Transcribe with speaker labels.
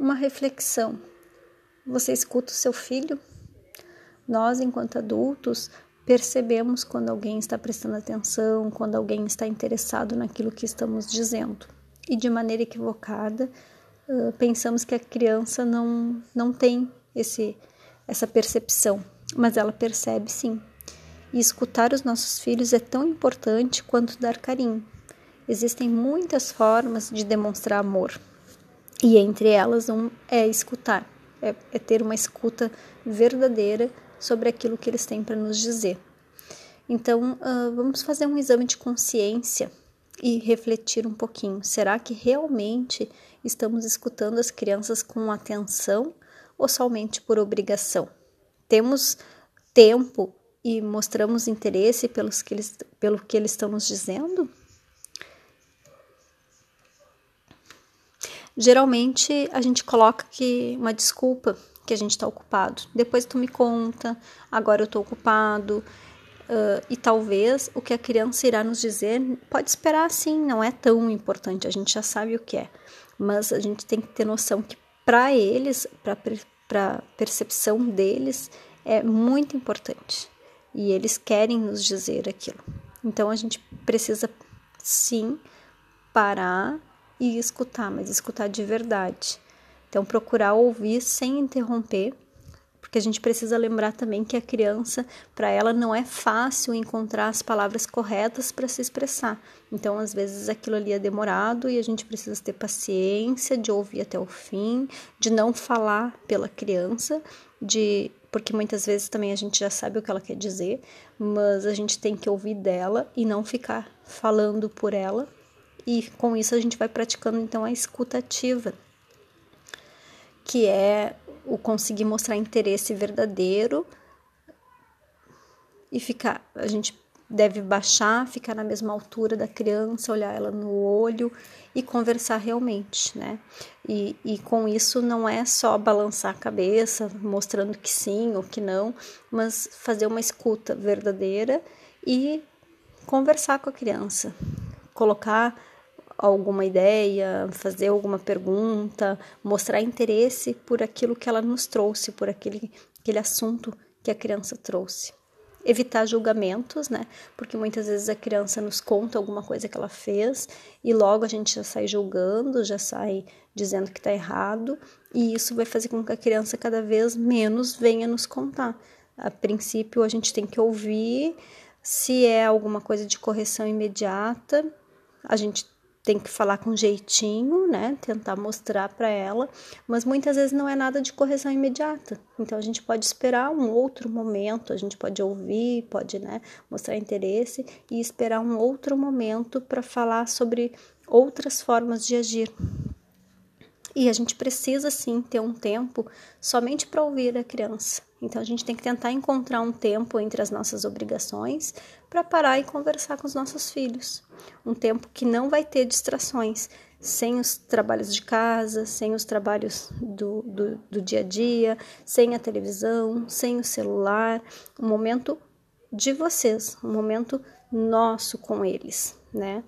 Speaker 1: uma reflexão. Você escuta o seu filho? Nós, enquanto adultos, percebemos quando alguém está prestando atenção, quando alguém está interessado naquilo que estamos dizendo. E de maneira equivocada, pensamos que a criança não, não tem esse, essa percepção, mas ela percebe sim. E escutar os nossos filhos é tão importante quanto dar carinho. Existem muitas formas de demonstrar amor, e entre elas um é escutar, é, é ter uma escuta verdadeira sobre aquilo que eles têm para nos dizer. Então, uh, vamos fazer um exame de consciência e refletir um pouquinho. Será que realmente estamos escutando as crianças com atenção ou somente por obrigação? Temos tempo e mostramos interesse pelos que eles, pelo que eles estão nos dizendo? Geralmente a gente coloca que uma desculpa que a gente está ocupado. Depois tu me conta, agora eu estou ocupado. Uh, e talvez o que a criança irá nos dizer pode esperar sim, não é tão importante, a gente já sabe o que é. Mas a gente tem que ter noção que para eles, para percepção deles, é muito importante e eles querem nos dizer aquilo. Então a gente precisa sim parar e escutar, mas escutar de verdade. Então procurar ouvir sem interromper, porque a gente precisa lembrar também que a criança, para ela não é fácil encontrar as palavras corretas para se expressar. Então às vezes aquilo ali é demorado e a gente precisa ter paciência de ouvir até o fim, de não falar pela criança, de porque muitas vezes também a gente já sabe o que ela quer dizer, mas a gente tem que ouvir dela e não ficar falando por ela. E com isso a gente vai praticando então a escutativa, que é o conseguir mostrar interesse verdadeiro e ficar, a gente deve baixar, ficar na mesma altura da criança, olhar ela no olho e conversar realmente, né? E, e com isso não é só balançar a cabeça, mostrando que sim ou que não, mas fazer uma escuta verdadeira e conversar com a criança, colocar alguma ideia, fazer alguma pergunta, mostrar interesse por aquilo que ela nos trouxe, por aquele, aquele assunto que a criança trouxe evitar julgamentos, né? Porque muitas vezes a criança nos conta alguma coisa que ela fez e logo a gente já sai julgando, já sai dizendo que tá errado, e isso vai fazer com que a criança cada vez menos venha nos contar. A princípio, a gente tem que ouvir se é alguma coisa de correção imediata, a gente tem que falar com jeitinho, né? Tentar mostrar para ela, mas muitas vezes não é nada de correção imediata. Então a gente pode esperar um outro momento, a gente pode ouvir, pode, né, mostrar interesse e esperar um outro momento para falar sobre outras formas de agir. E a gente precisa sim ter um tempo somente para ouvir a criança. Então a gente tem que tentar encontrar um tempo entre as nossas obrigações para parar e conversar com os nossos filhos. Um tempo que não vai ter distrações, sem os trabalhos de casa, sem os trabalhos do, do, do dia a dia, sem a televisão, sem o celular. Um momento de vocês, um momento nosso com eles, né?